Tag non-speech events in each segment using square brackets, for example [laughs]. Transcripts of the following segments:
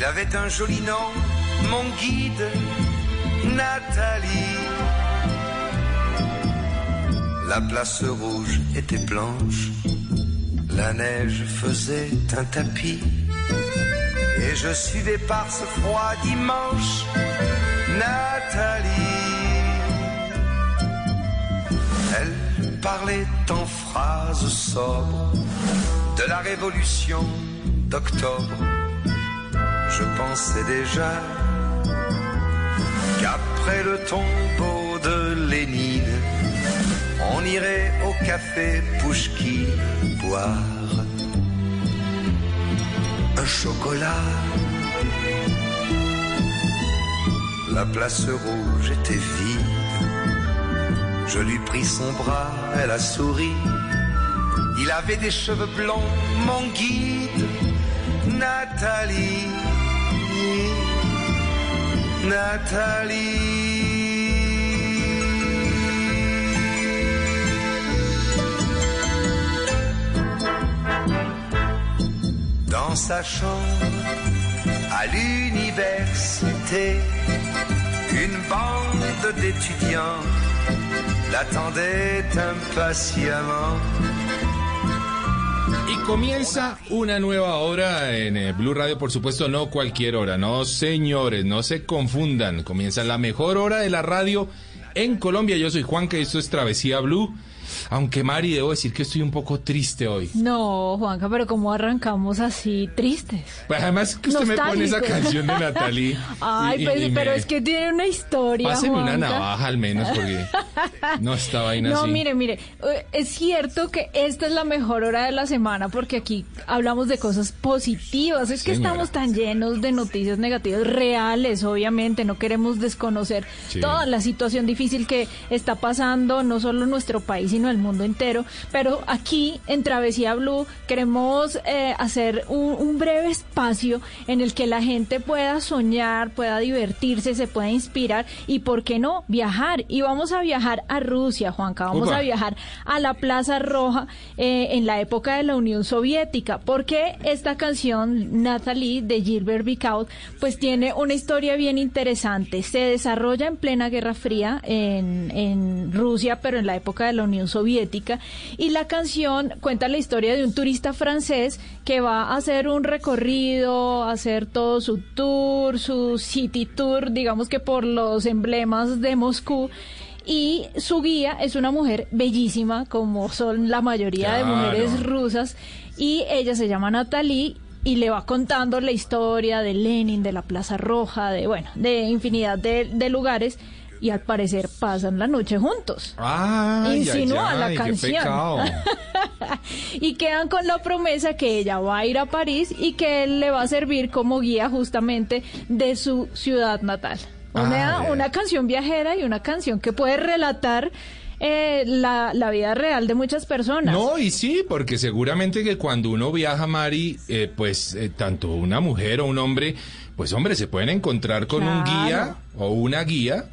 Il avait un joli nom, mon guide, Nathalie. La place rouge était blanche, la neige faisait un tapis. Et je suivais par ce froid dimanche, Nathalie. Elle parlait en phrases sobres de la révolution d'octobre je pensais déjà qu'après le tombeau de Lénine, on irait au café Pouchki boire un chocolat. La place rouge était vide. Je lui pris son bras, elle a souri. Il avait des cheveux blonds, mon guide, Nathalie. Nathalie. Dans sa chambre, à l'université, une bande d'étudiants l'attendait impatiemment. Y comienza una nueva hora en eh, Blue Radio, por supuesto, no cualquier hora, no señores, no se confundan. Comienza la mejor hora de la radio en Colombia. Yo soy Juan, que esto es Travesía Blue. Aunque Mari, debo decir que estoy un poco triste hoy. No, Juanca, pero ¿cómo arrancamos así tristes? Pues además que usted me pone esa canción de Natalie. [laughs] Ay, y- pues, pero me- es que tiene una historia. Páseme una Juanca. navaja al menos, porque no esta vaina No, así. mire, mire, eh, es cierto que esta es la mejor hora de la semana porque aquí hablamos de cosas positivas. Es que Señora. estamos tan llenos de noticias negativas reales, obviamente. No queremos desconocer Sí. toda la situación difícil que está pasando, no solo en nuestro país, sino en el mundo entero. Pero aquí en Travesía Blue queremos eh, hacer un, un breve espacio en el que la gente pueda soñar, pueda divertirse, se pueda inspirar y, ¿por qué no?, viajar. Y vamos a viajar a Rusia, Juanca. Vamos a viajar a la Plaza Roja eh, en la época de la Unión Soviética. Porque esta canción, Natalie, de Gilbert Vicaut, pues tiene una historia bien interesante. Se desarrolla en plena Guerra Fría en, en Rusia, pero en la época de la Unión Soviética. Y la canción cuenta la historia de un turista francés que va a hacer un recorrido, a hacer todo su tour, su city tour, digamos que por los emblemas de Moscú. Y su guía es una mujer bellísima, como son la mayoría de mujeres rusas. Y ella se llama Natalie y le va contando la historia de Lenin, de la Plaza Roja, de, bueno, de infinidad de, de lugares. Y al parecer pasan la noche juntos. Ay, Insinúa la qué canción. [laughs] y quedan con la promesa que ella va a ir a París y que él le va a servir como guía justamente de su ciudad natal. Una, Ah, una canción viajera y una canción que puede relatar eh, la, la vida real de muchas personas. No, y sí, porque seguramente que cuando uno viaja, Mari, eh, pues eh, tanto una mujer o un hombre, pues hombre, se pueden encontrar con un guía o una guía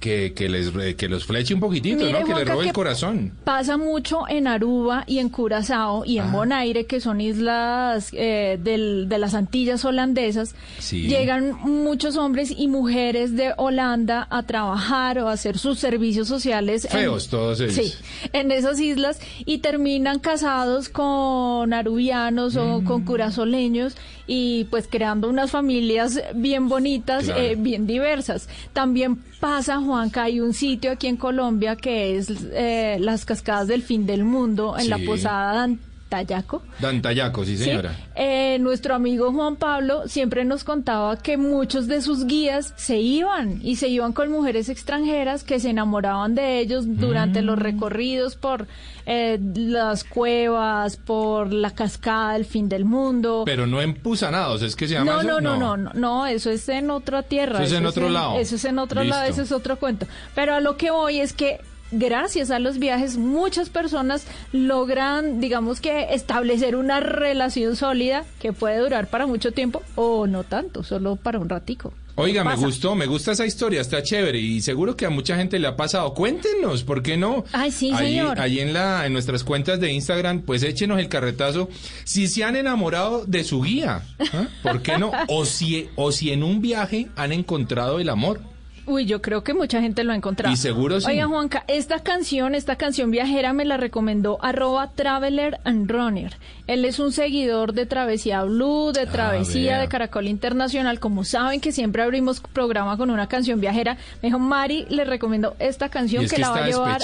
que, que les que los fleche un poquitito, Mire, ¿no? Que Juanca, robe el corazón. Pasa mucho en Aruba y en Curazao y en Ah. Bonaire, que son islas eh, del- de las Antillas holandesas. Sí. Llegan muchos hombres y mujeres de Holanda a trabajar o a hacer sus servicios sociales. en- Feos todos ellos. Sí, en esas islas y terminan casados con arubianos o Mm. con curazoleños y pues creando unas familias bien bonitas, Claro. eh, bien diversas. También pasa, Juanca, hay un sitio aquí en Colombia que es eh, las cascadas del fin del mundo en la posada Antayaco. Dantayaco, sí Sí. señora. Eh, nuestro amigo Juan Pablo siempre nos contaba que muchos de sus guías se iban y se iban con mujeres extranjeras que se enamoraban de ellos durante Mm. los recorridos por eh, las cuevas, por la cascada del fin del mundo. Pero no empuzanados, es que se llama No, eso? no, no, no, no, no, eso es en otra tierra. Eso es en otro lado. Eso es en otro lado, eso es otro cuento. Pero a lo que voy es que gracias a los viajes muchas personas logran, digamos que, establecer una relación sólida que puede durar para mucho tiempo o no tanto, solo para un ratico. Oiga, me gustó, me gusta esa historia, está chévere y seguro que a mucha gente le ha pasado. Cuéntenos, ¿por qué no? Ay, sí, Allí- señor. Allí en la en nuestras cuentas de Instagram, pues échenos el carretazo si se han enamorado de su guía, ¿ah? ¿por qué no? O si o si en un viaje han encontrado el amor. Uy, yo creo que mucha gente lo ha encontrado. Y seguro sí. Oiga, Juanca, esta canción, esta canción viajera me la recomendó arroba Traveler and Runner. Él es un seguidor de Travesía Blue, de Travesía, Ah, vea. de Caracol Internacional. Como saben que siempre abrimos programa con una canción viajera, me dijo, Mari, le recomiendo esta canción ¿Y es que, que la va a llevar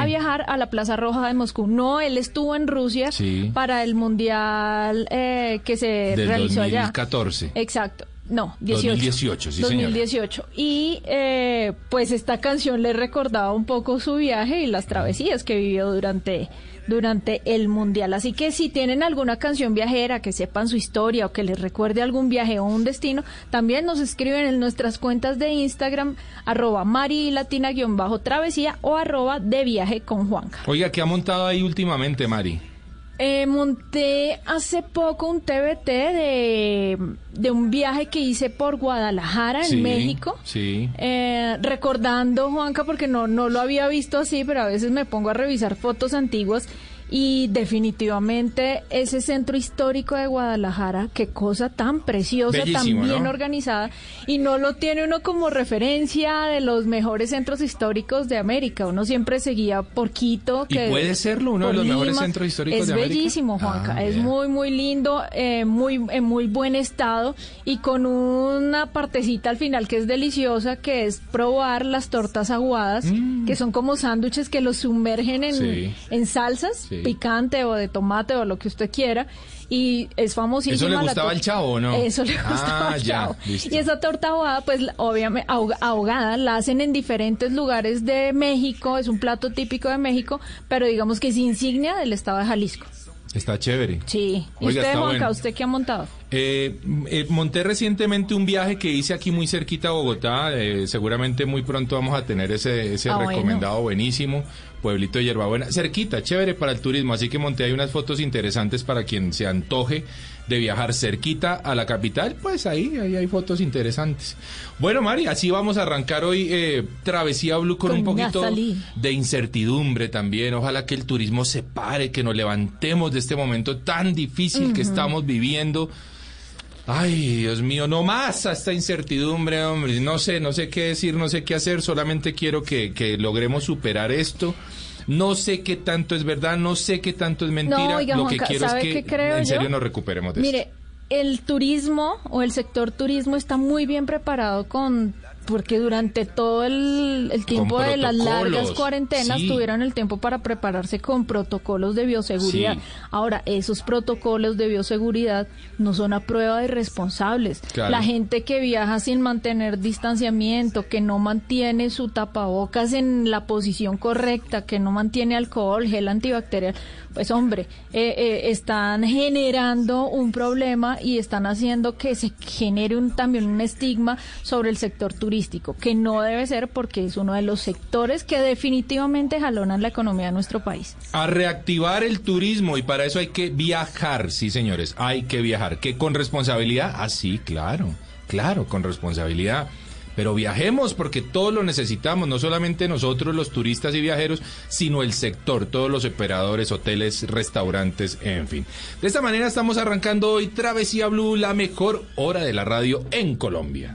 a viajar a la Plaza Roja de Moscú. No, él estuvo en Rusia Sí. para el Mundial eh, que se Del realizó allá. 2014. Exacto. No, 18. 2018, sí, señora. 2018. Y eh, pues esta canción le recordaba un poco su viaje y las travesías que vivió durante, durante el Mundial. Así que si tienen alguna canción viajera que sepan su historia o que les recuerde algún viaje o un destino, también nos escriben en nuestras cuentas de Instagram, arroba marilatina guion bajo travesía o arroba de viaje con Juanca. Oiga, ¿qué ha montado ahí últimamente, Mari? Eh, monté hace poco un TBT de, de un viaje que hice por Guadalajara, en México. sí. Eh, recordando, Juanca, porque no, no lo había visto así, pero a veces me pongo a revisar fotos antiguas y definitivamente ese centro histórico de Guadalajara, qué cosa tan preciosa, tan bien ¿no? organizada y no lo tiene uno como referencia de los mejores centros históricos de América. Uno siempre seguía por Quito. ¿Y que puede serlo uno de los mejores centros históricos es de América? bellísimo, Juanca. Ah, es muy, muy lindo, eh, muy, en muy buen estado y con una partecita al final que es deliciosa, que es probar las tortas aguadas, que son como sándwiches que los sumergen en, Mm. Sí. en salsas, Sí. Picante o de tomate o lo que usted quiera. Y es famosísima. ¿Eso le gustaba al chavo no? Eso le Ah, gustaba al ya, chavo. Y esa torta ahogada, pues obviamente ahogada, la hacen en diferentes lugares de México, es un plato típico de México, pero digamos que es insignia del estado de Jalisco. Está chévere. Sí. ¿Y Oiga, usted, Juanca, bueno. usted qué ha montado? Eh, eh, monté recientemente un viaje que hice aquí muy cerquita a Bogotá. eh, seguramente muy pronto vamos a tener ese, ese Ah, bueno. recomendado buenísimo. Pueblito de Hierbabuena. Cerquita, chévere para el turismo. Así que monté ahí unas fotos interesantes para quien se antoje de viajar cerquita a la capital. Pues ahí, ahí hay fotos interesantes. Bueno, Mari, así vamos a arrancar hoy eh, Travesía Blue con, Con un poquito de incertidumbre también. Ojalá que el turismo se pare, que nos levantemos de este momento tan difícil que estamos viviendo. Ay, Dios mío, no más a esta incertidumbre, hombre. No sé, no sé qué decir, no sé qué hacer. Solamente quiero que, que logremos superar esto. No sé qué tanto es verdad, no sé qué tanto es mentira. No, oiga, Lo que Juanca, quiero es ¿sabe que qué creo en serio yo? nos recuperemos de Mire, esto. el turismo o el sector turismo está muy bien preparado con porque durante todo el, el tiempo de las largas cuarentenas sí. tuvieron el tiempo para prepararse con protocolos de bioseguridad. Sí. Ahora, esos protocolos de bioseguridad no son a prueba de irresponsables. Claro. La gente que viaja sin mantener distanciamiento, que no mantiene su tapabocas en la posición correcta, que no mantiene alcohol, gel antibacterial, pues hombre, eh, eh, están generando un problema y están haciendo que se genere un, también un estigma sobre el sector turístico, que no debe ser porque es uno de los sectores que definitivamente jalonan la economía de nuestro país. A reactivar el turismo y para eso hay que viajar, sí señores, hay que viajar. ¿Que con responsabilidad? Ah, sí, claro, claro, con responsabilidad. Pero viajemos porque todos lo necesitamos, no solamente nosotros los turistas y viajeros, sino el sector, todos los operadores, hoteles, restaurantes, en fin. De esta manera estamos arrancando hoy Travesía Blue, la mejor hora de la radio en Colombia.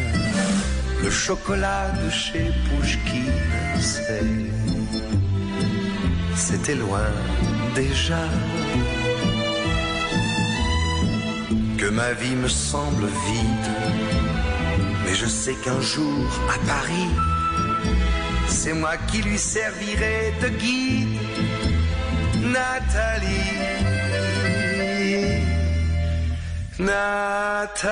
le chocolat de chez Pouchkine, c'est. C'était loin déjà. Que ma vie me semble vide, mais je sais qu'un jour à Paris, c'est moi qui lui servirai de guide, Nathalie. Nathalie.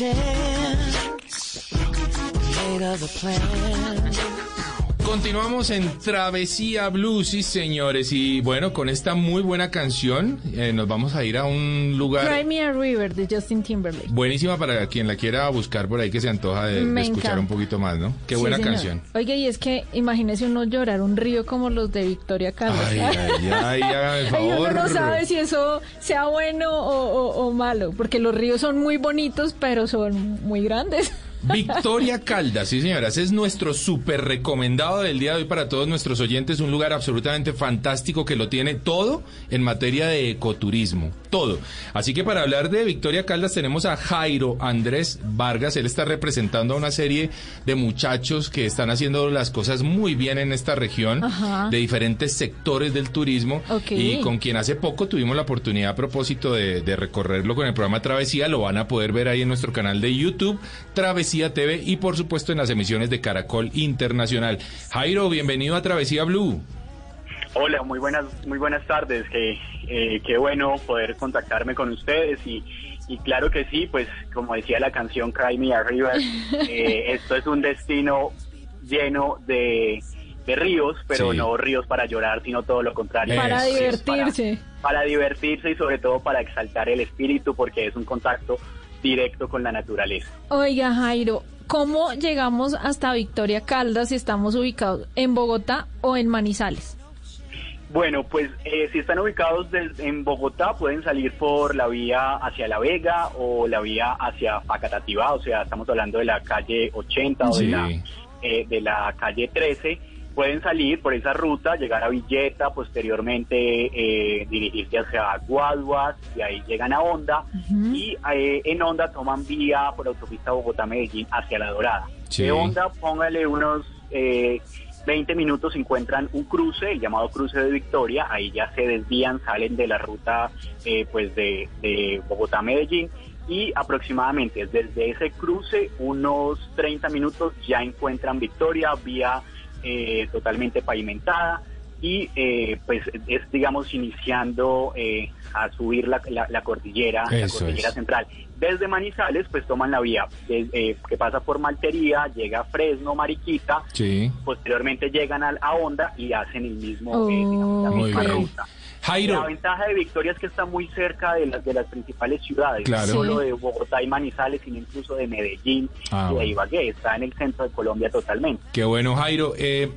change. En Travesía Blue, sí señores. Y bueno, con esta muy buena canción eh, nos vamos a ir a un lugar Cry Me a River de Justin Timberlake. buenísima para quien la quiera buscar por ahí que se antoja de, escuchar un poquito más, ¿no? Qué Sí, buena señor. canción. Oiga, y es que imagínese uno llorar un río como los de Victoria Carlos. Ay, ay, ay, Ay, [laughs] uno favor. no sabe si eso sea bueno o, o- o malo, porque los ríos son muy bonitos, pero son muy grandes. Victoria Caldas, sí señoras, es nuestro súper recomendado del día de hoy para todos nuestros oyentes, un lugar absolutamente fantástico que lo tiene todo en materia de ecoturismo, todo. Así que para hablar de Victoria Caldas tenemos a Jairo Andrés Vargas, él está representando a una serie de muchachos que están haciendo las cosas muy bien en esta región, Ajá. de diferentes sectores del turismo, y con quien hace poco tuvimos la oportunidad a propósito de, de recorrerlo con el programa Travesía, lo van a poder ver ahí en nuestro canal de YouTube, Travesía TV y por supuesto en las emisiones de Caracol Internacional. Jairo, bienvenido a Travesía Blue. Hola, muy buenas, muy buenas tardes. Qué, eh, qué bueno poder contactarme con ustedes y, y claro que sí, pues como decía la canción Cry Me a River, [laughs] eh, esto es un destino lleno de, de ríos, pero Sí. no ríos para llorar, sino todo lo contrario. Para divertirse. Para, para divertirse y sobre todo para exaltar el espíritu porque es un contacto directo con la naturaleza. Oiga, Jairo, ¿cómo llegamos hasta Victoria Caldas si estamos ubicados en Bogotá o en Manizales? Bueno, pues eh, si están ubicados en Bogotá, pueden salir por la vía hacia La Vega o la vía hacia Facatativá, o sea, estamos hablando de la calle 80 o de, la, eh, de la calle 13. Pueden salir por esa ruta, llegar a Villeta, posteriormente eh, dirigirse hacia Guaduas y ahí llegan a Honda. Y eh, en Honda toman vía por autopista Bogotá-Medellín hacia La Dorada. Sí. De Honda, póngale unos eh, 20 minutos, encuentran un cruce, el llamado cruce de Victoria. Ahí ya se desvían, salen de la ruta eh, pues de, de Bogotá-Medellín. Y aproximadamente desde ese cruce, unos 30 minutos, ya encuentran Victoria, vía eh, totalmente pavimentada y eh, pues es digamos iniciando eh, a subir la, la- la cordillera, la cordillera es. central. Desde Manizales pues toman la vía de- eh, que pasa por Maltería, llega a Fresno, Mariquita, Sí. posteriormente llegan a, a Honda y hacen el mismo, eh, digamos, la Oh, misma bien. Jairo. La ventaja de Victoria es que está muy cerca de las de las principales ciudades, Claro. no solo Sí. de Bogotá y Manizales, sino incluso de Medellín Ah, y de bueno. Ibagué. Está en el centro de Colombia totalmente. Qué bueno, Jairo. Eh,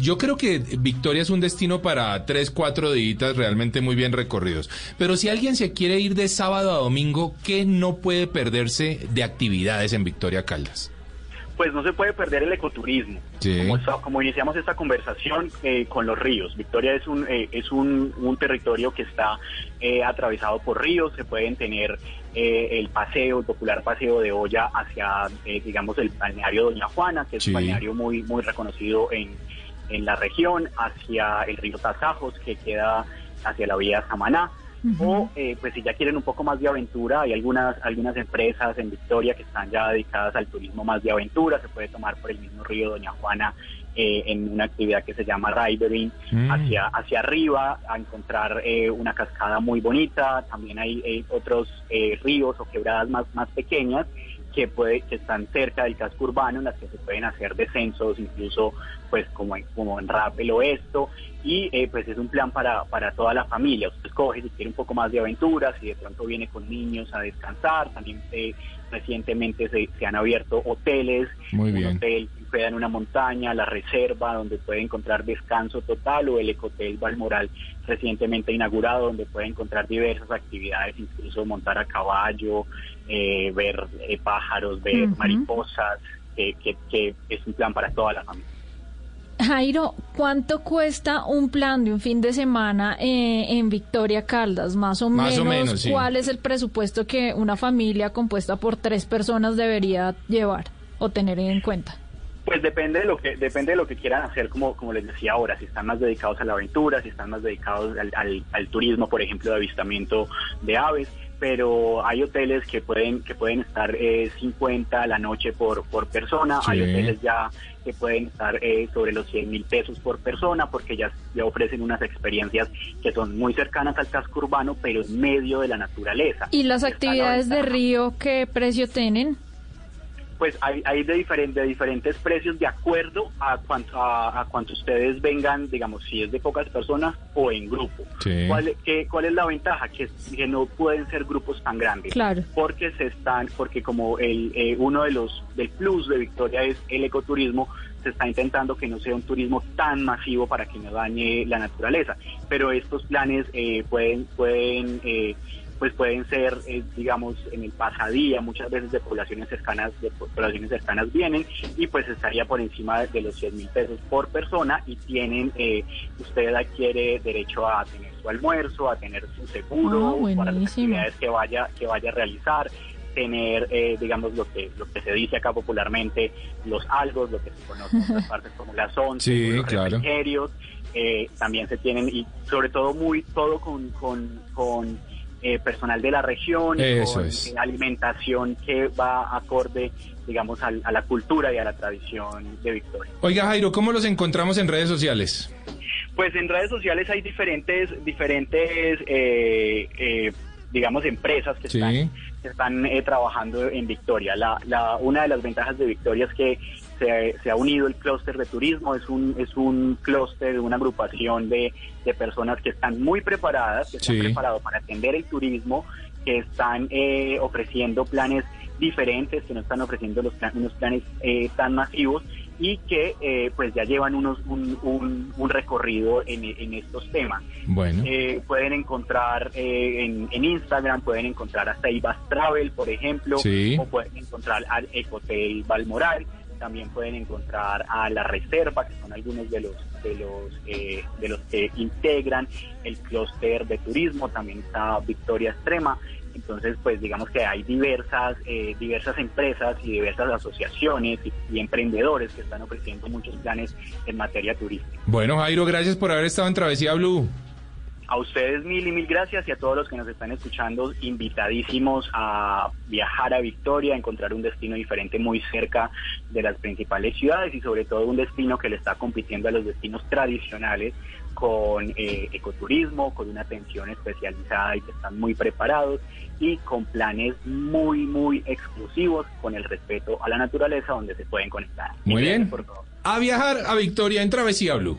yo creo que Victoria es un destino para tres, cuatro días realmente muy bien recorridos. Pero si alguien se quiere ir de sábado a domingo, ¿qué no puede perderse de actividades en Victoria Caldas? Pues no se puede perder el ecoturismo. Sí. Como, esta- como iniciamos esta conversación eh, con los ríos. Victoria es un eh, es un, un territorio que está eh, atravesado por ríos. Se pueden tener eh, el paseo, el popular paseo de olla hacia, eh, digamos, el balneario Doña Juana, que es Sí. un balneario muy muy reconocido en, en la región, hacia el río Tasajos, que queda hacia la vía Samaná. O, eh, pues si ya quieren un poco más de aventura, hay algunas algunas empresas en Victoria que están ya dedicadas al turismo más de aventura. Se puede tomar por el mismo río Doña Juana eh, en una actividad que se llama Ridering Mm. hacia hacia arriba a encontrar eh, una cascada muy bonita. También hay eh, otros eh, ríos o quebradas más más pequeñas que puede que están cerca del casco urbano en las que se pueden hacer descensos incluso pues como en, como en Rappel o esto y eh, pues es un plan para, para toda la familia. Usted escoge si quiere un poco más de aventuras si de pronto viene con niños a descansar. También eh, recientemente se, se han abierto hoteles. Muy un hotel que queda en una montaña la reserva donde puede encontrar descanso total o el ecotel Balmoral recientemente inaugurado donde puede encontrar diversas actividades incluso montar a caballo eh, ver eh, pájaros ver mariposas que, que es un plan para toda la familia Jairo, ¿cuánto cuesta un plan de un fin de semana eh, en Victoria Caldas? Más o Más o menos, menos, sí. ¿cuál es el presupuesto que una familia compuesta por tres personas debería llevar o tener en cuenta? Pues depende de lo que depende de lo que quieran hacer, como como les decía ahora, si están más dedicados a la aventura, si están más dedicados al, al- al turismo, por ejemplo, de avistamiento de aves, pero hay hoteles que pueden que pueden estar eh, 50 a la noche por por persona, hay hoteles ya que pueden estar eh, sobre los 100 mil pesos por persona porque ya, ya ofrecen unas experiencias que son muy cercanas al casco urbano, pero en medio de la naturaleza. ¿Y las actividades de río qué precio tienen? Pues hay, hay de, diferen- de diferentes precios de acuerdo a cuánto, a, a cuánto ustedes vengan, digamos, si es de pocas personas o en grupo. Sí. ¿Cuál, qué- ¿Cuál es la ventaja? Que, que no pueden ser grupos tan grandes. Claro. Porque se están, porque como el eh, uno de los del plus de Victoria es el ecoturismo, se está intentando que no sea un turismo tan masivo para que no dañe la naturaleza. Pero estos planes eh, pueden pueden eh, pues pueden ser, eh, digamos, en el pasadía, muchas veces de poblaciones cercanas, de po- poblaciones cercanas vienen y pues estaría por encima de los 100 mil pesos por persona y tienen, eh, usted adquiere derecho a tener su almuerzo, a tener su seguro Ah, para las actividades que vaya, que vaya a realizar tener, eh, digamos, lo que lo que se dice acá popularmente, los algos, lo que se conoce en otras [laughs] partes como las once, Sí, los claro. refrigerios, eh, también se tienen, y sobre todo muy todo con, con, con eh, personal de la región, Eso con es. eh, alimentación que va acorde, digamos, al- a la cultura y a la tradición de Victoria. Oiga, Jairo, ¿cómo los encontramos en redes sociales? Pues en redes sociales hay diferentes, diferentes, eh, eh, digamos, empresas que Sí. están, que están eh, trabajando en Victoria. La, la, una de las ventajas de Victoria es que se, se ha unido el clúster de turismo, es un, es un clúster, una agrupación de, de personas que están muy preparadas, que están Sí. preparados para atender el turismo, que están eh, ofreciendo planes diferentes, que no están ofreciendo los plan- unos planes eh, tan masivos y que eh, pues ya llevan unos un, un, un recorrido en, en estos temas. Bueno. Eh, pueden encontrar eh, en, en Instagram, pueden encontrar a Seibas Travel, por ejemplo, Sí. o pueden encontrar al Ecotel Balmoral, también pueden encontrar a La Reserva, que son algunos de los de los eh, de los que integran el clúster de turismo, también está Victoria Extrema. Entonces, pues digamos que hay diversas eh, diversas empresas y diversas asociaciones y, y emprendedores que están ofreciendo muchos planes en materia turística. Bueno, Jairo, gracias por haber estado en Travesía Blue. A ustedes mil y mil gracias y a todos los que nos están escuchando, invitadísimos a viajar a Victoria, a encontrar un destino diferente muy cerca de las principales ciudades y sobre todo un destino que le está compitiendo a los destinos tradicionales con eh, ecoturismo, con una atención especializada y que están muy preparados y con planes muy, muy exclusivos con el respeto a la naturaleza donde se pueden conectar. Muy bien. por todo. A viajar a Victoria en Travesía Blue.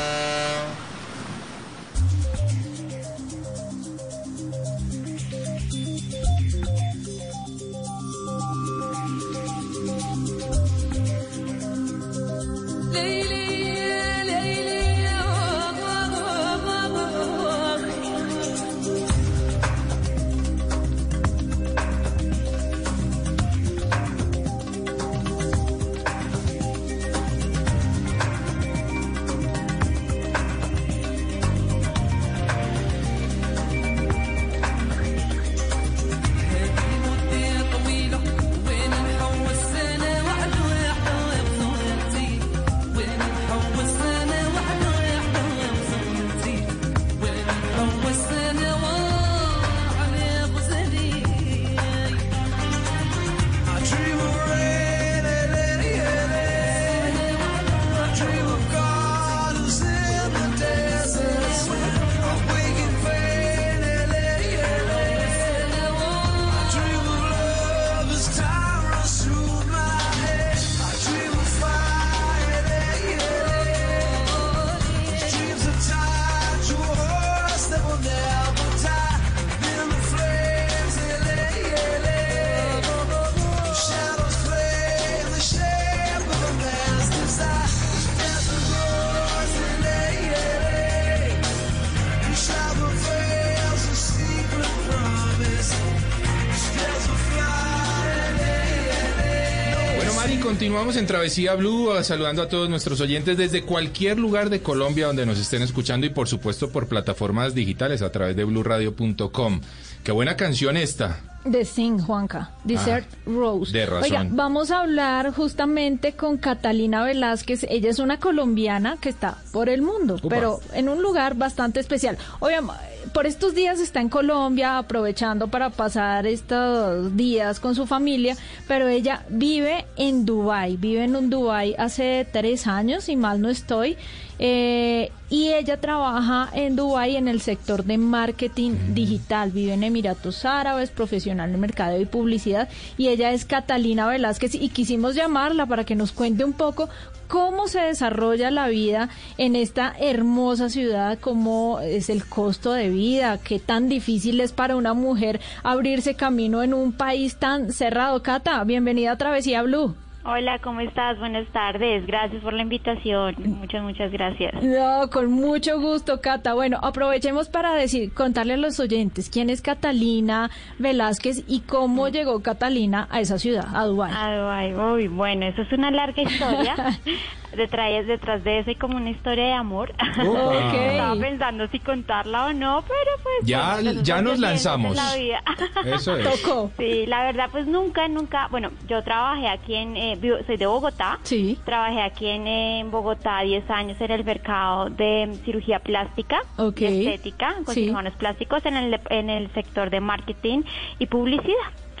Continuamos en Travesía Blue, eh, saludando a todos nuestros oyentes desde cualquier lugar de Colombia donde nos estén escuchando y por supuesto por plataformas digitales a través de bluradio.com. Qué buena canción esta. The Sing, Juanca. Desert Rose. de razón. Oiga, vamos a hablar justamente con Catalina Velázquez. Ella es una colombiana que está por el mundo, pero en un lugar bastante especial. Obviamente, por estos días está en Colombia aprovechando para pasar estos días con su familia, pero ella vive en Dubai, vive en un Dubai hace tres años, si mal no estoy, eh, y ella trabaja en Dubai en el sector de marketing digital, vive en Emiratos Árabes, profesional en mercadeo y publicidad, y ella es Catalina Velázquez y quisimos llamarla para que nos cuente un poco cómo se desarrolla la vida en esta hermosa ciudad, cómo es el costo de vida, qué tan difícil es para una mujer abrirse camino en un país tan cerrado. Cata, bienvenida a Travesía Blue. Hola, ¿cómo estás? Buenas tardes. Gracias por la invitación. Muchas, muchas gracias. No, con mucho gusto, Cata. Bueno, aprovechemos para decir, contarle a los oyentes quién es Catalina Velázquez y cómo llegó Catalina a esa ciudad, a Dubái. Ah, Dubái. Uy, bueno, eso es una larga historia. [laughs] detrás, detrás de eso hay como una historia de amor. [laughs] Ok. Estaba pensando si contarla o no, pero pues... Ya- bueno, ya nos lanzamos. de la vida. [laughs] Eso es. Tocó. Sí, la verdad, pues nunca, nunca, bueno, yo trabajé aquí en, eh, vivo- soy de Bogotá. Sí. Trabajé aquí en, eh, en Bogotá 10 años en el mercado de cirugía plástica, Ok. y estética, con Sí. cirujanos plásticos en el, en el sector de marketing y publicidad.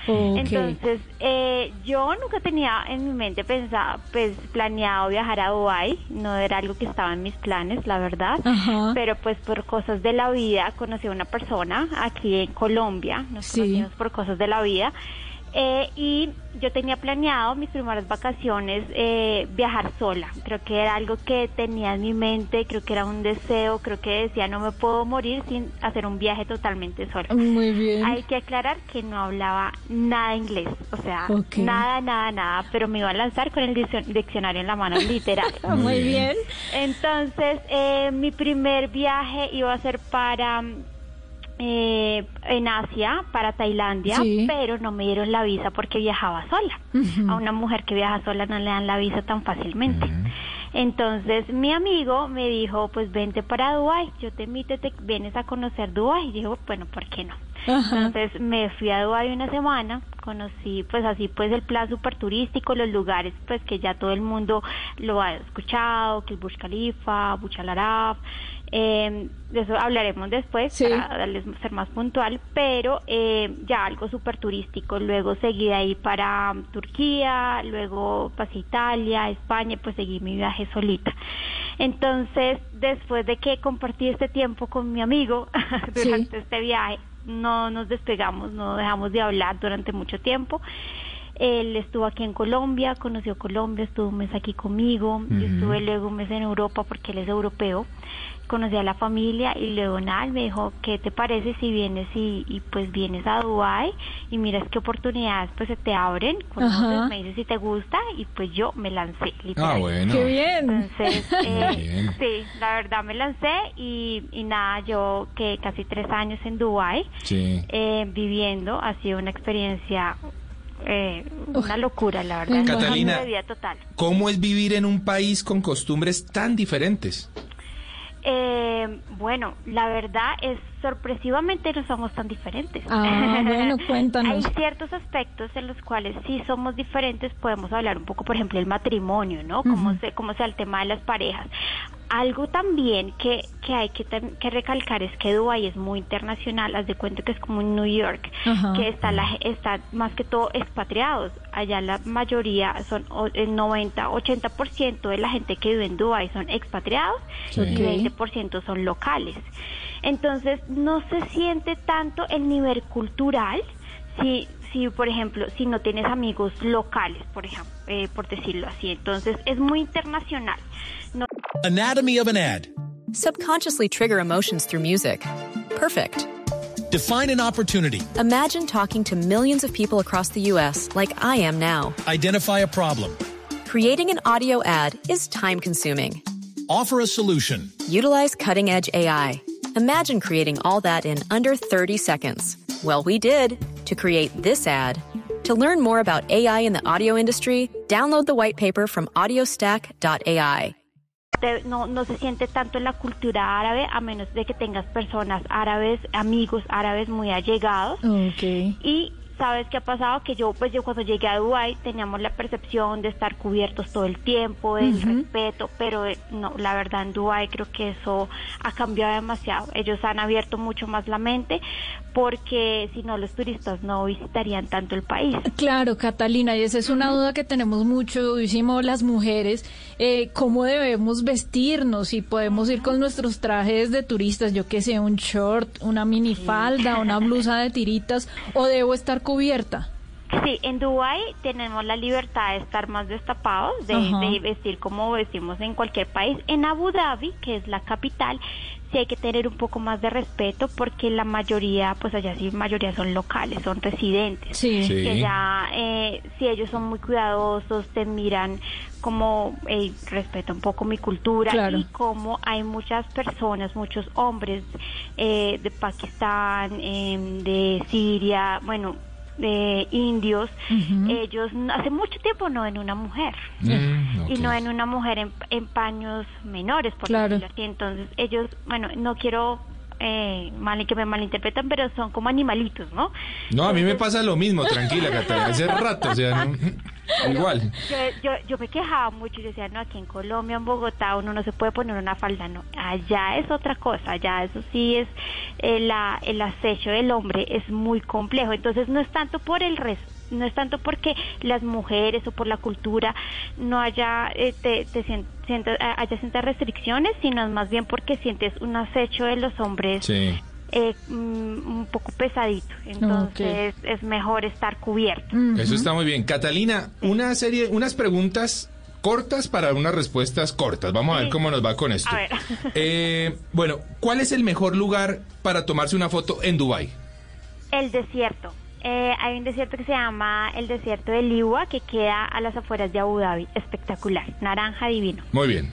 Entonces, eh, yo nunca tenía en mi mente pensado, pues planeado viajar a Dubái, no era algo que estaba en mis planes, la verdad, pero pues por cosas de la vida conocí a una persona aquí en Colombia, nos Sí. conocimos por cosas de la vida, eh, y yo tenía planeado mis primeras vacaciones eh, viajar sola, creo que era algo que tenía en mi mente, creo que era un deseo, creo que decía no me puedo morir sin hacer un viaje totalmente sola. Muy bien. Hay que aclarar que no hablaba nada inglés, o sea, nada, nada, nada, pero me iba a lanzar con el diccio- diccionario en la mano, literal. [laughs] Muy bien. Entonces, eh, mi primer viaje iba a ser para eh, en Asia, para Tailandia, Sí. pero no me dieron la visa porque viajaba sola. A una mujer que viaja sola no le dan la visa tan fácilmente. Entonces mi amigo me dijo, pues vente para Dubai, yo te invito, te vienes a conocer Dubai. Y yo, bueno, ¿por qué no? Ajá. Entonces me fui a Dubái una semana, conocí pues así pues el plan súper turístico, los lugares pues que ya todo el mundo lo ha escuchado, que el Burj Khalifa, Burj Al Arab, eh, de eso hablaremos después Sí. para darles ser más puntual, pero eh, ya algo súper turístico, luego seguí de ahí para um, Turquía, luego pasé Italia, España, pues seguí mi viaje solita. Entonces, después de que compartí este tiempo con mi amigo [laughs] durante este viaje, no nos despegamos, no dejamos de hablar durante mucho tiempo. Él estuvo aquí en Colombia, conoció Colombia, estuvo un mes aquí conmigo, yo estuve luego un mes en Europa porque él es europeo, conocí a la familia y luego nada, él me dijo, ¿qué te parece si vienes y, y pues vienes a Dubai y miras qué oportunidades pues se te abren? Conoces, me dices si te gusta y pues yo me lancé, literal. Ah, bueno. Qué bien. Entonces, [laughs] eh, bien. sí, la verdad me lancé y, y nada, yo que casi tres años en Dubai Sí. eh, viviendo, ha sido una experiencia, eh, una locura, la verdad. Catalina. total. ¿Cómo es vivir en un país con costumbres tan diferentes? Eh, bueno, la verdad es sorpresivamente no somos tan diferentes. Ah, bueno, [laughs] cuéntanos. Hay ciertos aspectos en los cuales sí somos diferentes, podemos hablar un poco, por ejemplo, el matrimonio, ¿no? Cómo, se, cómo sea el tema de las parejas. Algo también que, que hay que, que recalcar es que Dubái es muy internacional, haz de cuenta que es como en New York, que está, la, está más que todo expatriados. Allá la mayoría son el 90, 80% de la gente que vive en Dubái son expatriados Sí. y Ok. 20% son locales. Entonces no se siente tanto el nivel cultural si, si por ejemplo, si no tienes amigos locales, por ejemplo, eh, por decirlo así. Entonces es muy internacional. No Anatomy of an ad. Subconsciously trigger emotions through music. Perfect. Define an opportunity. Imagine talking to millions of people across the U.S. like I am now. Identify a problem. Creating an audio ad is time consuming. Offer a solution. Utilize cutting edge AI. Imagine creating all that in under 30 seconds. Well, we did to create this ad. To learn more about AI in the audio industry, download the white paper from audiostack.ai. te- no, no se siente tanto en la cultura árabe a menos de que tengas personas árabes, amigos árabes muy allegados. Ok. Y sabes qué ha pasado que yo pues yo cuando llegué a Dubái teníamos la percepción de estar cubiertos todo el tiempo, del respeto, pero eh, no, la verdad en Dubái creo que eso ha cambiado demasiado. Ellos han abierto mucho más la mente porque si no los turistas no visitarían tanto el país. Claro, Catalina, y esa es una duda que tenemos muchísimo las mujeres, eh, cómo debemos vestirnos, si podemos ir con nuestros trajes de turistas, yo que sé, un short, una minifalda, una blusa de tiritas, o debo estar cubierta. Sí, en Dubái tenemos la libertad de estar más destapados, de, de vestir como vestimos en cualquier país. En Abu Dhabi, que es la capital, sí hay que tener un poco más de respeto porque la mayoría, pues allá sí, mayoría son locales, son residentes. Sí. Sí. Que ya, eh, si ellos son muy cuidadosos, te miran como eh, respeta un poco mi cultura Claro. y como hay muchas personas, muchos hombres eh, de Pakistán, em, de Siria, bueno, de indios, ellos hace mucho tiempo no ven una mujer. Mm, Y no ven una mujer en, en paños menores, por Claro. decirlo así. Entonces, ellos, bueno, no quiero eh, mal que me malinterpretan, pero son como animalitos, ¿no? No, a mí me pasa lo mismo, tranquila, Catalina. Hace rato, o sea, no- [laughs] [laughs] igual. Yo, yo, yo me quejaba mucho, yo decía, no, aquí en Colombia, en Bogotá, uno no se puede poner una falda, no, allá es otra cosa, allá eso sí es, eh, la, el acecho del hombre es muy complejo, entonces no es tanto por el res no es tanto porque las mujeres o por la cultura no haya eh, te, te sien- sientas- haya restricciones, sino es más bien porque sientes un acecho de los hombres Sí. Eh, mm, un poco pesadito, entonces es mejor estar cubierto. Eso está muy bien. Catalina, una serie, unas preguntas cortas para unas respuestas cortas. Vamos a ver cómo nos va con esto. A ver. [laughs] Eh, bueno, ¿cuál es el mejor lugar para tomarse una foto en Dubai? El desierto. Eh, hay un desierto que se llama el desierto de Liwa que queda a las afueras de Abu Dhabi. Espectacular. Naranja divino. Muy bien.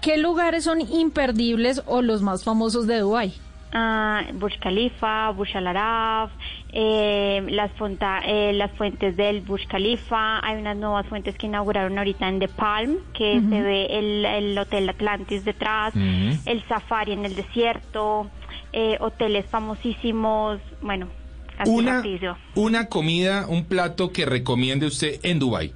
¿Qué lugares son imperdibles o los más famosos de Dubái? Ah, Burj Khalifa, Burj Al Arab, eh, las, fonta- eh, las fuentes del Burj Khalifa. Hay unas nuevas fuentes que inauguraron ahorita en The Palm, que se ve el, el Hotel Atlantis detrás, el safari en el desierto, eh, hoteles famosísimos. Bueno, así Una, una comida, un plato que recomiende usted en Dubai.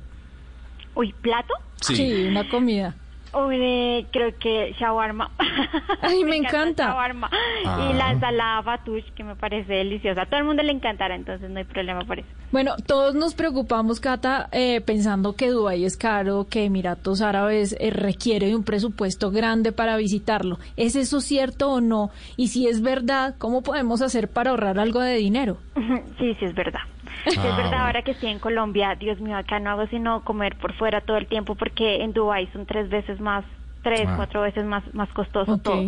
Uy, ¿plato? Sí. una comida. Uy, eh, creo que shawarma. [laughs] Ay, me encanta. shawarma. Ah. Y la ensalada fatouche, que me parece deliciosa. A todo el mundo le encantará, entonces no hay problema por eso. Bueno, todos nos preocupamos, Cata, eh, pensando que Dubái es caro, que Emiratos Árabes eh, requiere de un presupuesto grande para visitarlo. ¿Es eso cierto o no? Y si es verdad, ¿cómo podemos hacer para ahorrar algo de dinero? [laughs] Sí, sí, es verdad. Es Ah, verdad, bueno. ahora que estoy en Colombia, Dios mío, acá no hago sino comer por fuera todo el tiempo porque en Dubái son tres veces más, tres, Ah. cuatro veces más, más costoso todo.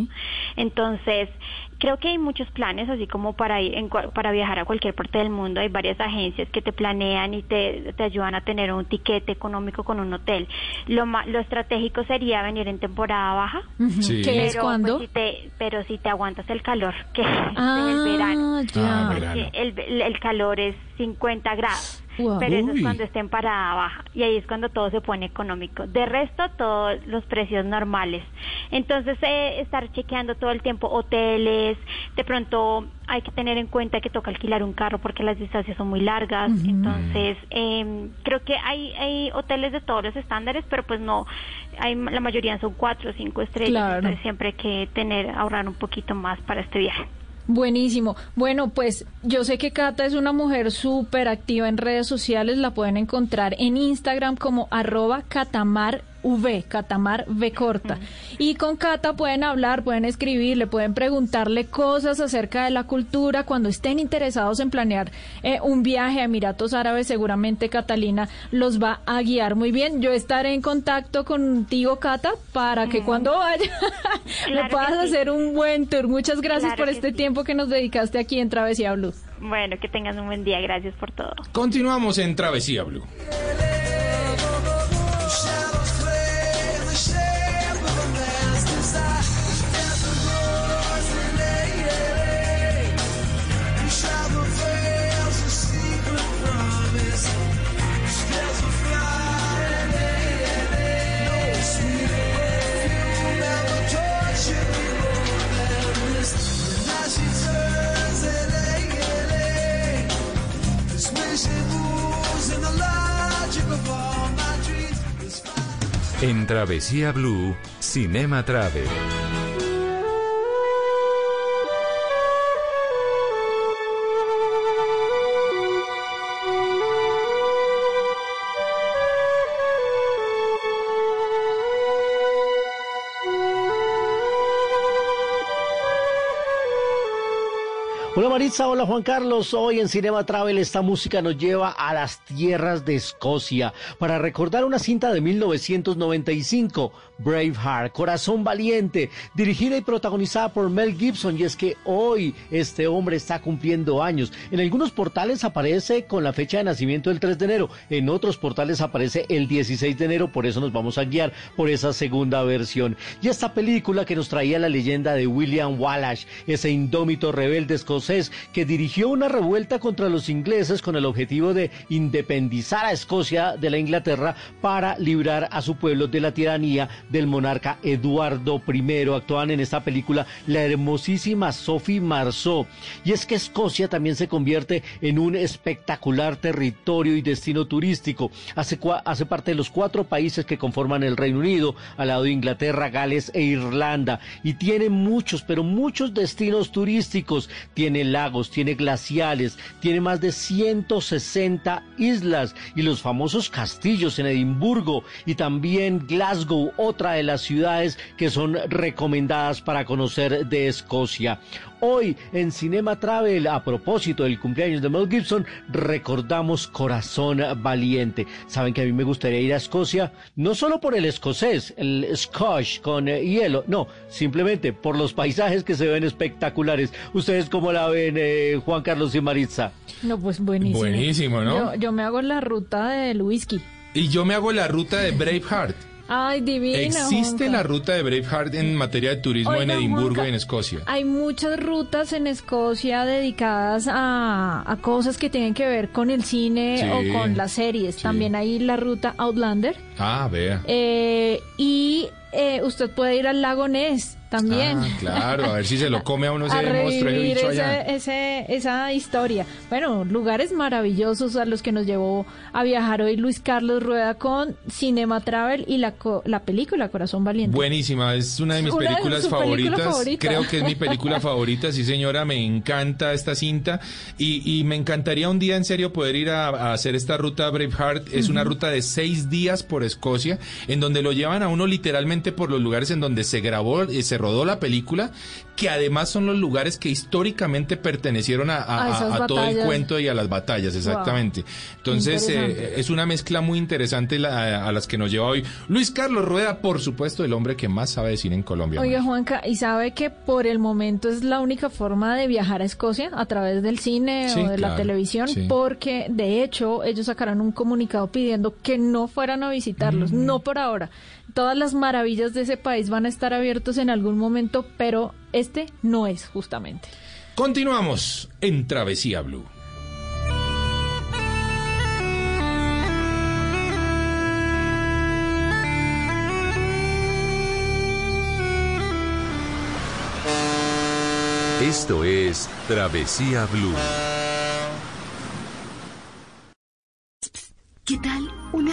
Entonces, creo que hay muchos planes, así como para ir en para viajar a cualquier parte del mundo. Hay varias agencias que te planean y te, te ayudan a tener un tiquete económico con un hotel. Lo, ma- lo estratégico sería venir en temporada baja. Sí. ¿Qué es Pero, cuando? pues, si te, pero si te aguantas el calor, que [laughs] es Ah, el verano. ya. Ah, verano. Porque el, el- el calor es 50 grados. Wow. Pero eso es cuando está en parada baja. Y ahí es cuando todo se pone económico. De resto, todos los precios normales. Entonces, eh, estar chequeando todo el tiempo hoteles. De pronto, hay que tener en cuenta que toca alquilar un carro porque las distancias son muy largas. Entonces, eh, creo que hay, hay hoteles de todos los estándares, pero pues no. hay La mayoría son cuatro o cinco estrellas. Claro. Entonces, siempre hay que tener, ahorrar un poquito más para este viaje. Buenísimo. Bueno, pues yo sé que Cata es una mujer súper activa en redes sociales. La pueden encontrar en Instagram como arroba catamarv, catamar V corta. Y con Cata pueden hablar, pueden escribir, le pueden preguntarle cosas acerca de la cultura. Cuando estén interesados en planear eh, un viaje a Emiratos Árabes, seguramente Catalina los va a guiar muy bien. Yo estaré en contacto contigo, Cata, para que cuando vaya [laughs] Claro que puedas sí. hacer un buen tour. Muchas gracias Claro por este sí. tiempo que nos dedicaste aquí en Travesía Blue. Bueno, que tengas un buen día. Gracias por todo. Continuamos en Travesía Blue. En Travesía Blue, Cinema Travel. Hola Maritza, hola Juan Carlos. Hoy en Cinema Travel esta música nos lleva a las tierras de Escocia para recordar una cinta de 1995, Braveheart, Corazón Valiente, dirigida y protagonizada por Mel Gibson. Y es que hoy este hombre está cumpliendo años. En algunos portales aparece con la fecha de nacimiento el 3 de enero, en otros portales aparece el 16 de enero, por eso nos vamos a guiar por esa segunda versión. Y esta película que nos traía la leyenda de William Wallace, ese indómito rebelde escocés que dirigió una revuelta contra los ingleses con el objetivo de independizar a Escocia de la Inglaterra para librar a su pueblo de la tiranía del monarca Eduardo I. Actuaban en esta película la hermosísima Sophie Marceau. Y es que Escocia también se convierte en un espectacular territorio y destino turístico. Hace, hace parte de los cuatro países que conforman el Reino Unido, al lado de Inglaterra, Gales e Irlanda. Y tiene muchos, pero muchos destinos turísticos. Tiene lagos, tiene glaciales, tiene más de 160 islas y los famosos castillos en Edimburgo y también Glasgow, otra de las ciudades que son recomendadas para conocer de Escocia. Hoy en Cinema Travel, a propósito del cumpleaños de Mel Gibson, recordamos Corazón Valiente. Saben que a mí me gustaría ir a Escocia, no solo por el escocés, el scotch con eh, hielo, no, simplemente por los paisajes que se ven espectaculares. ¿Ustedes cómo la ven, eh, Juan Carlos y Maritza? No, pues buenísimo. Buenísimo, ¿no? Yo, yo me hago la ruta del whisky. Y yo me hago la ruta de Braveheart. Ay, divina. Existe Juanca. la ruta de Braveheart en materia de turismo en Oiga, Edimburgo Juanca, y en Escocia. Hay muchas rutas en Escocia dedicadas a, a cosas que tienen que ver con el cine Sí, o con las series. sí. También hay la ruta Outlander. Ah, vea. Eh, y eh, usted puede ir al lago Ness también. Ah, claro, a ver si se lo come a uno [laughs] ese a revivir ese- allá. ese- esa historia. Bueno, lugares maravillosos a los que nos llevó a viajar hoy Luis Carlos Rueda con Cinema Travel y la, co- la película Corazón Valiente. Buenísima, es una de mis Una de películas película favoritas. favorita. Creo que es mi película [laughs] favorita, sí señora, me encanta esta cinta y, y me encantaría un día en serio poder ir a, a hacer esta ruta Braveheart. Es una ruta de seis días por Escocia, en donde lo llevan a uno literalmente por los lugares en donde se grabó y se rodó la película, que además son los lugares que históricamente pertenecieron a, a- A esas a- a todo el cuento y a las batallas, exactamente. Entonces, eh, es una mezcla muy interesante la- a las que nos lleva hoy Luis Carlos Rueda, por supuesto, el hombre que más sabe de cine en Colombia. Oiga, Juanca, ¿y sabe que por el momento es la única forma de viajar a Escocia a través del cine Sí, o de la televisión? sí. Porque de hecho ellos sacarán un comunicado pidiendo que no fueran a visitarlos, Mm. no por ahora. Todas las maravillas de ese país van a estar abiertos en algún momento, pero este no es justamente. Continuamos en Travesía Blue. Esto es Travesía Blue.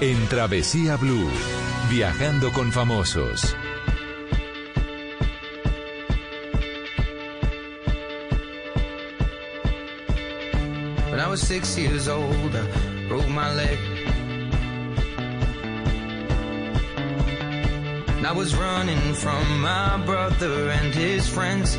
En Travesía Blue, viajando con famosos. When I was six years old, I broke my leg. And I was running from my brother and his friends.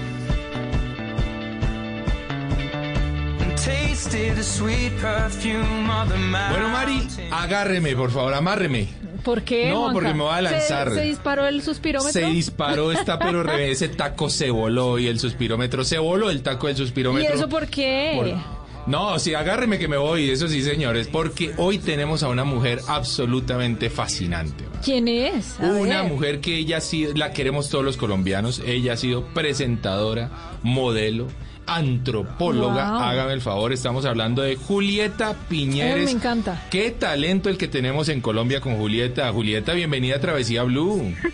Bueno, Mari, agárreme, por favor, amárreme. ¿Por qué? No, Juanca? porque me voy a ¿Se- lanzar. ¿Se, disparó el suspirómetro? Se disparó esta, pero re- ese taco se voló y el suspirómetro se voló, el taco del ¿Y suspirómetro. eso por qué? Por- No, sí, agárreme que me voy, eso sí, señores, porque hoy tenemos a una mujer absolutamente fascinante. ¿Quién es? A Una ver. mujer que ella sí la queremos todos los colombianos. Ella ha sido presentadora, modelo, antropóloga. Wow. Hágame el favor, estamos hablando de Julieta Piñeres. Eh, me encanta. Qué talento el que tenemos en Colombia con Julieta. Julieta, bienvenida a Travesía Blue. [laughs]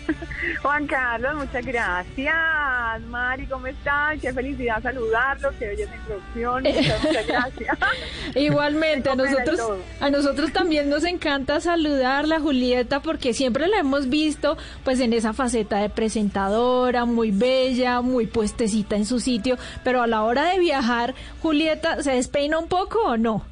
Juan Carlos, muchas gracias. Mari, ¿cómo están? Qué felicidad saludarlo, qué belleza introducción. [laughs] Muchas, muchas gracias. [laughs] Igualmente, a nosotros, a nosotros también nos encanta saludarla, Julieta, porque siempre la hemos visto pues en esa faceta de presentadora, muy bella, muy puestecita en su sitio, pero a la hora de viajar, Julieta, ¿se despeina un poco o no?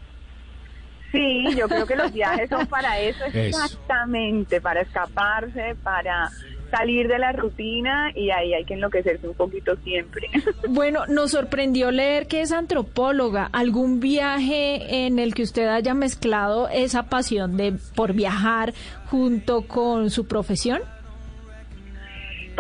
Sí, yo creo que los viajes son para eso, [laughs] Eso. exactamente, para escaparse, para salir de la rutina y ahí hay que enloquecerse un poquito siempre. [laughs] Bueno, nos sorprendió leer que es antropóloga. ¿Algún viaje en el que usted haya mezclado esa pasión de por viajar junto con su profesión?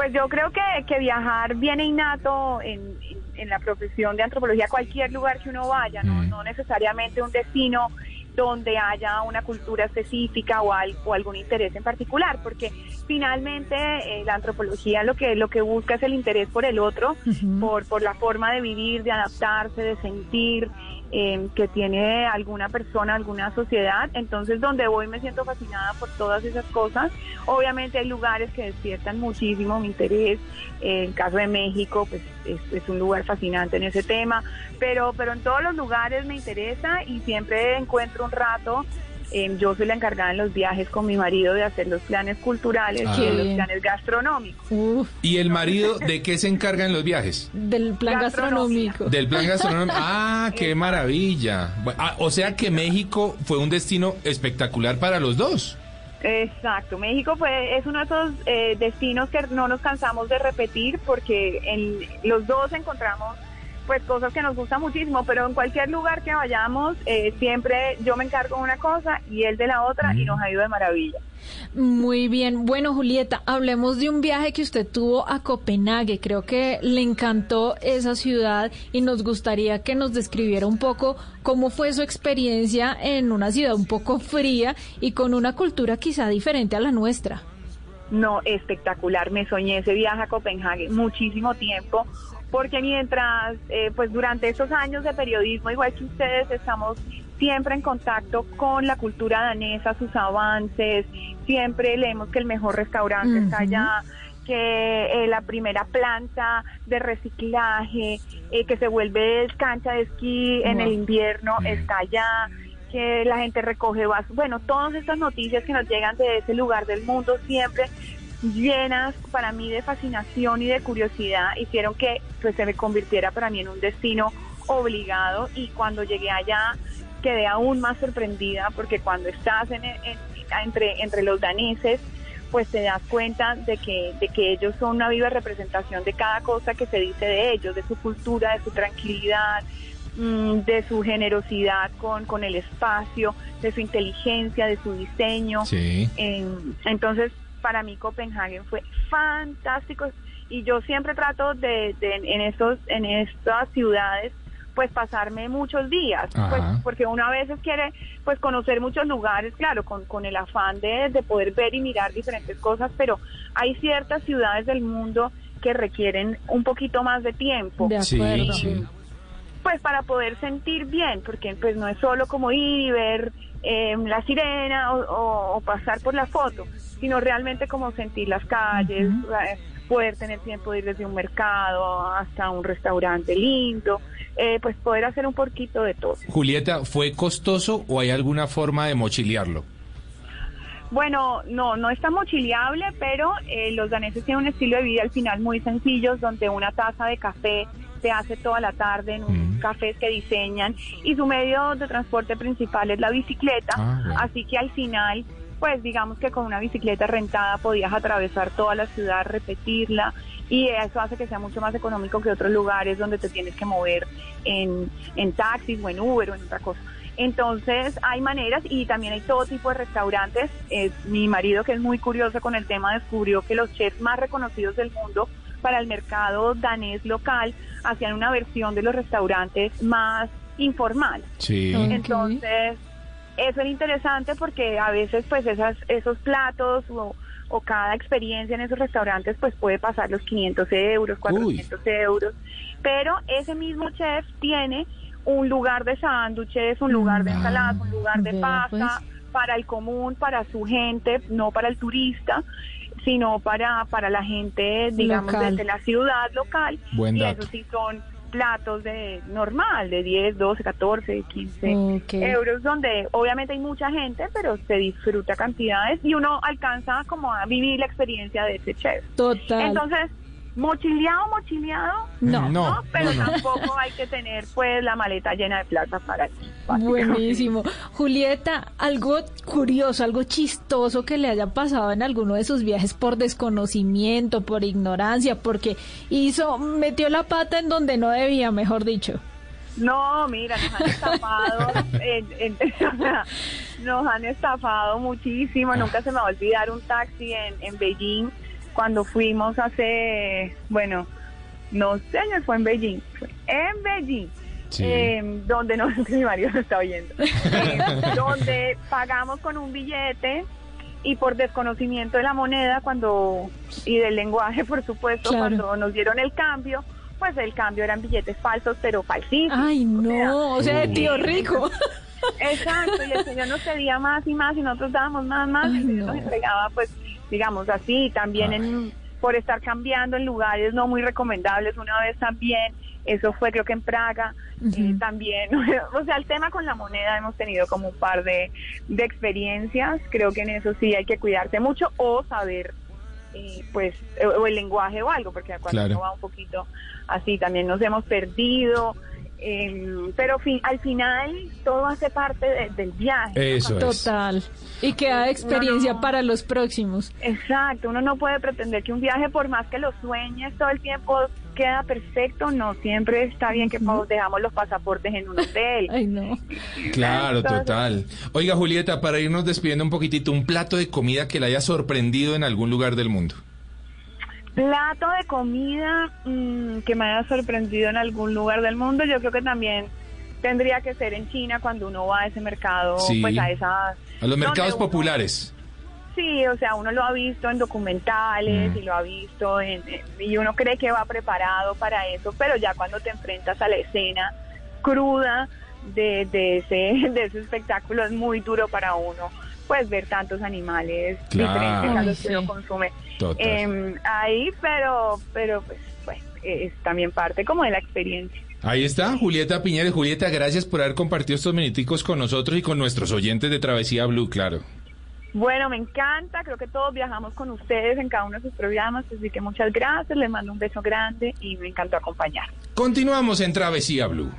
Pues yo creo que, que viajar viene innato en, en- la profesión de antropología, cualquier lugar que uno vaya, no, no necesariamente un destino donde haya una cultura específica o, al- o algún interés en particular, porque finalmente eh, la antropología lo que lo que busca es el interés por el otro, por, por la forma de vivir, de adaptarse, de sentir eh, que tiene alguna persona, alguna sociedad. Entonces, donde voy me siento fascinada por todas esas cosas. Obviamente hay lugares que despiertan muchísimo mi interés. En caso de México, pues es, es un lugar fascinante en ese tema. Pero, pero en todos los lugares me interesa y siempre encuentro un rato. Eh, yo soy la encargada en los viajes con mi marido de hacer los planes culturales Ah. y de los planes gastronómicos. ¿Y el marido de qué se encarga en los viajes? Del plan gastronómico. Del plan gastronómico. [laughs] Ah, qué maravilla. Ah, o sea que México fue un destino espectacular para los dos. Exacto, México fue es uno de esos eh, destinos que no nos cansamos de repetir porque en los dos encontramos pues cosas que nos gustan muchísimo, pero en cualquier lugar que vayamos, eh, siempre yo me encargo de una cosa y él de la otra y nos ha ido de maravilla. Muy bien. Bueno, Julieta, hablemos de un viaje que usted tuvo a Copenhague. Creo que le encantó esa ciudad y nos gustaría que nos describiera un poco cómo fue su experiencia en una ciudad un poco fría y con una cultura quizá diferente a la nuestra. No, espectacular. Me soñé ese viaje a Copenhague muchísimo tiempo porque mientras, eh, pues durante esos años de periodismo, igual que ustedes, estamos siempre en contacto con la cultura danesa, sus avances, siempre leemos que el mejor restaurante está allá, que eh, la primera planta de reciclaje, eh, que se vuelve cancha de esquí en el invierno, está allá que la gente recoge vasos, bueno, todas estas noticias que nos llegan de ese lugar del mundo siempre llenas para mí de fascinación y de curiosidad hicieron que pues se me convirtiera para mí en un destino obligado y cuando llegué allá quedé aún más sorprendida porque cuando estás en, entre entre los daneses pues te das cuenta de que de que ellos son una viva representación de cada cosa que se dice de ellos de su cultura de su tranquilidad mm, de su generosidad con, con el espacio, de su inteligencia, de su diseño. entonces, para mí Copenhague fue fantástico y yo siempre trato de, en estos en estas ciudades pues pasarme muchos días, pues, porque uno a veces quiere pues conocer muchos lugares, claro, con, con el afán de, de poder ver y mirar diferentes cosas, pero hay ciertas ciudades del mundo que requieren un poquito más de tiempo. De acuerdo. Pues para poder sentir bien, porque pues no es solo como ir y ver eh, la sirena o, pasar por la foto, sino realmente como sentir las calles, eh, poder tener tiempo de ir desde un mercado hasta un restaurante lindo, eh, pues poder hacer un poquito de todo. Julieta, ¿fue costoso o hay alguna forma de mochilearlo? Bueno, no, no está mochileable, pero los daneses tienen un estilo de vida al final muy sencillo, donde una taza de café se hace toda la tarde en un café que diseñan y su medio de transporte principal es la bicicleta, Ah, así que al final pues digamos que con una bicicleta rentada podías atravesar toda la ciudad, repetirla y eso hace que sea mucho más económico que otros lugares donde te tienes que mover en, en taxis o en Uber o en otra cosa. Entonces hay maneras y también hay todo tipo de restaurantes. Eh, mi marido que es muy curioso con el tema descubrió que los chefs más reconocidos del mundo para el mercado danés local hacían una versión de los restaurantes más informal. Sí. Entonces, eso es interesante porque a veces pues esas, esos platos o, o cada experiencia en esos restaurantes pues puede pasar los 500 euros, 400 euros, pero ese mismo chef tiene un lugar de sándwiches, un lugar de ensaladas, un lugar de pasta para el común, para su gente, no para el turista sino para, para la gente, digamos, Local. desde la ciudad local. Buen y dato. eso sí son platos de normal, de 10, 12, 14, 15 Ok. euros, donde obviamente hay mucha gente, pero se disfruta cantidades y uno alcanza como a vivir la experiencia de ese chef. Total. Entonces, mochileado, mochileado, No. No, pero no, no. tampoco hay que tener pues la maleta llena de plata para ti. Buenísimo. Julieta, algo curioso, algo chistoso que le haya pasado en alguno de sus viajes por desconocimiento, por ignorancia, porque hizo, metió la pata en donde no debía, mejor dicho. No, mira, nos han estafado, [laughs] en- en- o [laughs] sea, nos han estafado muchísimo. Nunca se me va a olvidar un taxi en, en Beijing cuando fuimos hace, bueno, no sé, años fue en Beijing, fue en Beijing. Sí. eh, donde no [laughs] que mi marido lo está oyendo, [laughs] eh, donde pagamos con un billete y por desconocimiento de la moneda cuando y del lenguaje [laughs] por supuesto Claro. cuando nos dieron el cambio pues el cambio eran billetes falsos pero falsísimos Ay, no, o sea, de tío rico. Exacto, y el señor nos pedía más y más y nosotros dábamos más, más y el señor nos entregaba pues digamos así, también en, por estar cambiando en lugares no muy recomendables, una vez también, eso fue creo que en Praga, eh, también, [laughs] o sea, el tema con la moneda hemos tenido como un par de, de experiencias, creo que en eso sí hay que cuidarse mucho o saber eh, pues o o el lenguaje o algo, porque cuando Claro. uno va un poquito así también nos hemos perdido. Em, pero fin, al final todo hace parte de- del viaje. ¿no? Eso es. Total. Y queda experiencia No, para los próximos. Exacto, uno no puede pretender que un viaje, por más que lo sueñes todo el tiempo, queda perfecto. No siempre está bien que dejamos los pasaportes en un hotel. Ay, no. Claro, Entonces- total. Oiga, Julieta, para irnos despidiendo un poquitito, un plato de comida que le haya sorprendido en algún lugar del mundo. Plato de comida mm, que me haya sorprendido en algún lugar del mundo, yo creo que también tendría que ser en China cuando uno va a ese mercado, Sí. pues a esas... A los mercados uno- populares. Sí, o sea, uno lo ha visto en documentales Mm. y lo ha visto en- y uno cree que va preparado para eso, pero ya cuando te enfrentas a la escena cruda de, de ese [laughs] de ese espectáculo es muy duro para uno, pues ver tantos animales Claro. diferentes a los que uno consume. Em, ahí, pero pero pues, pues es también parte como de la experiencia. Ahí está, Julieta Piñeres. Julieta, gracias por haber compartido estos minuticos con nosotros y con nuestros oyentes de Travesía Blue, claro. Bueno, me encanta, creo que todos viajamos con ustedes en cada uno de sus programas, así que muchas gracias, les mando un beso grande y me encantó acompañar. Continuamos en Travesía Blue.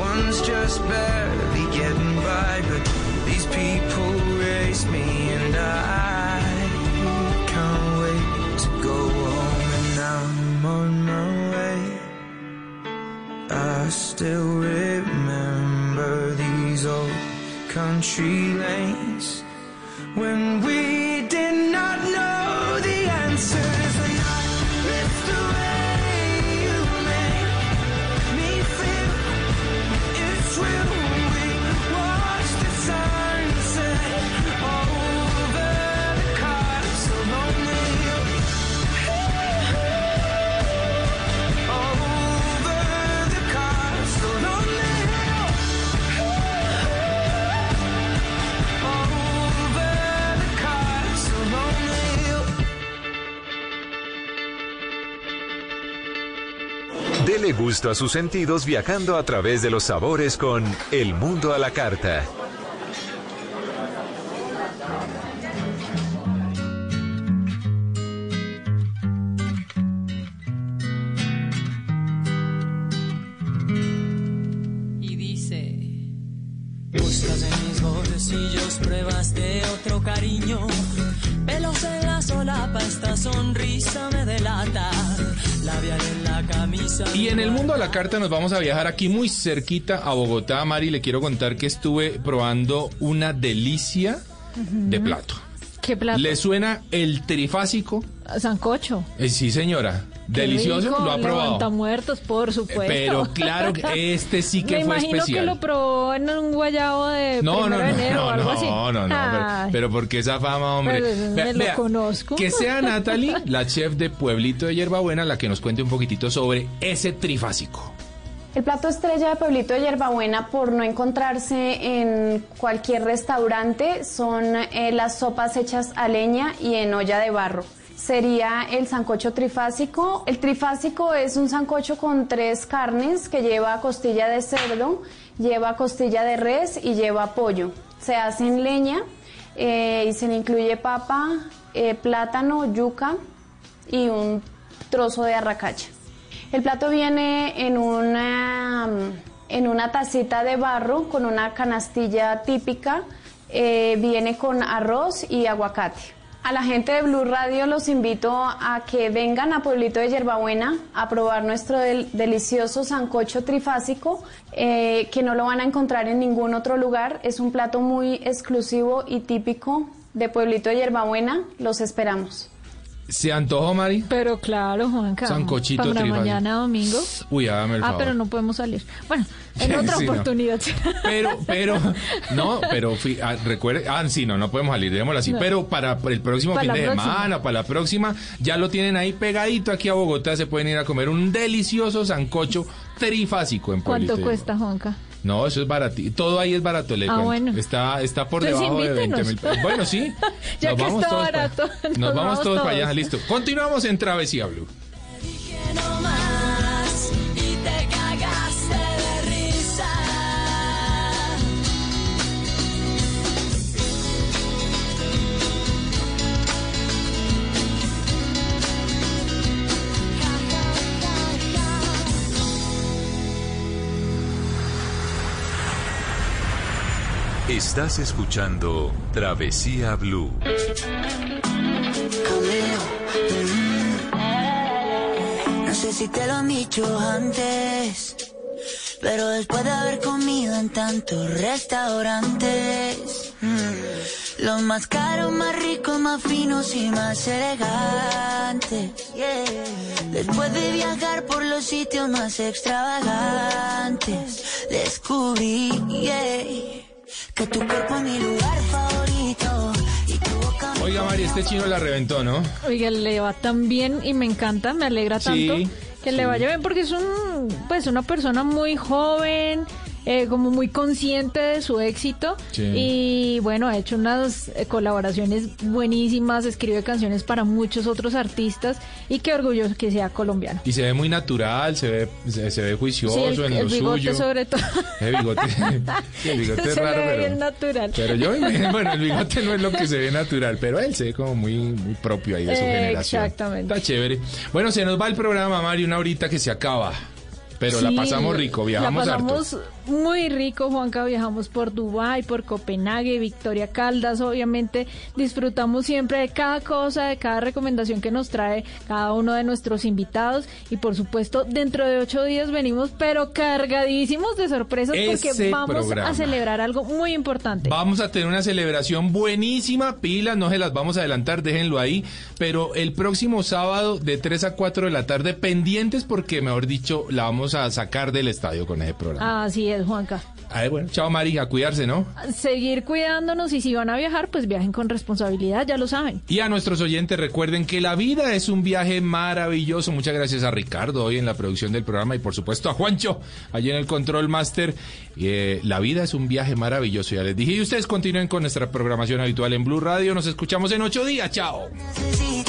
One's just barely getting by, but these people race me, and I can't wait to go home. And I'm on my way. I still remember these old country lanes when we did not know the answers. Dele gusto a sus sentidos viajando a través de los sabores con El Mundo a la Carta. Y en el mundo a la carta nos vamos a viajar aquí muy cerquita a Bogotá. Mari, le quiero contar que estuve probando una delicia de plato. ¿Qué plato? ¿Le suena el trifásico? Sancocho. Eh, sí, señora. Delicioso, rico, lo ha probado. Levantamuertos, por supuesto. Pero claro que este sí que Me fue imagino especial. que lo probó en un guayabo de No, no, de no, enero o no, algo no, así. no, no, pero, Ay, pero ¿por qué esa fama, hombre? Pero me lo conozco. Que sea Natalie, la chef de Pueblito de Hierbabuena, la que nos cuente un poquitito sobre ese trifásico. El plato estrella de Pueblito de Hierbabuena, por no encontrarse en cualquier restaurante, son eh, las sopas hechas a leña y en olla de barro. Sería el sancocho trifásico. El trifásico es un sancocho con tres carnes que lleva costilla de cerdo, lleva costilla de res y lleva pollo. Se hace en leña eh, y se le incluye papa, eh, plátano, yuca y un trozo de arracacha. El plato viene en una, en una tacita de barro con una canastilla típica, eh, viene con arroz y aguacate. A la gente de Blue Radio los invito a que vengan a Pueblito de Yerbabuena a probar nuestro del- delicioso sancocho trifásico, eh, que no lo van a encontrar en ningún otro lugar. Es un plato muy exclusivo y típico de Pueblito de Yerbabuena. Los esperamos. ¿Se antojó, Mari? Pero claro, Juanca. Sancochito Para trifásico. mañana domingo. Uy, hágame el Ah, favor. pero no podemos salir. Bueno, [laughs] en otra Sí, no. oportunidad. Pero, [laughs] pero, no, pero fi- ah, recuerde, ah, sí, no, no podemos salir, digámoslo así, No. pero para el próximo Para fin de próxima. semana, para la próxima, ya lo tienen ahí pegadito aquí a Bogotá, se pueden ir a comer un delicioso sancocho trifásico en. ¿Cuánto cuesta, Juanca? No, eso es barato, todo ahí es barato, le Ah, cuento. bueno. Está, está por Entonces, debajo de 20 mil invítenos. Bueno, sí. [laughs] Ya nos que vamos está todos para- barato, [laughs] nos, nos vamos vamos todos para allá, todos. listo. Continuamos en Travesía Blue. Estás escuchando Travesía Blue. No sé si te lo han dicho antes, pero después de haber comido en tantos restaurantes, mm, los más caros, más ricos, más finos y más elegantes. Después de viajar por los sitios más extravagantes, descubrí Oiga, Mari, este chino la reventó, ¿no? Oiga, le va tan bien y me encanta, me alegra tanto Sí, que le vaya bien porque es un, pues una persona muy joven, eh, como muy consciente de su éxito Sí. y bueno, ha hecho unas eh, colaboraciones buenísimas, escribe canciones para muchos otros artistas y qué orgulloso que sea colombiano. Y se ve muy natural, se ve, se, se ve juicioso Sí, el, en el lo bigote suyo. sobre todo. El bigote, [laughs] el bigote es raro, ve bien pero, natural. pero yo, [laughs] bueno, el bigote no es lo que se ve natural, pero él se ve como muy, muy propio ahí de su Eh, generación. exactamente. Está chévere. Bueno, se nos va el programa, Mari, una horita que se acaba. Pero la pasamos rico, viajamos La harto. Muy rico, Juanca. Viajamos por Dubái, por Copenhague, Victoria Caldas. Obviamente disfrutamos siempre de cada cosa, de cada recomendación que nos trae cada uno de nuestros invitados. Y por supuesto, dentro de ocho días venimos, pero cargadísimos de sorpresas porque vamos programa. a celebrar algo muy importante. Vamos a tener una celebración buenísima, pilas, no se las vamos a adelantar, déjenlo ahí, pero el próximo sábado de 3 a 4 de la tarde, pendientes porque, mejor dicho, la vamos a sacar del estadio con ese programa. Así es, Juanca. A ver, bueno, chao Mari, a cuidarse, ¿no? Seguir cuidándonos y si van a viajar, pues viajen con responsabilidad, ya lo saben. Y a nuestros oyentes recuerden que la vida es un viaje maravilloso. Muchas gracias a Ricardo hoy en la producción del programa y por supuesto a Juancho allí en el Control Master. Eh, la vida es un viaje maravilloso, ya les dije. Y ustedes continúen con nuestra programación habitual en Blue Radio. Nos escuchamos en ocho días. Chao. necesito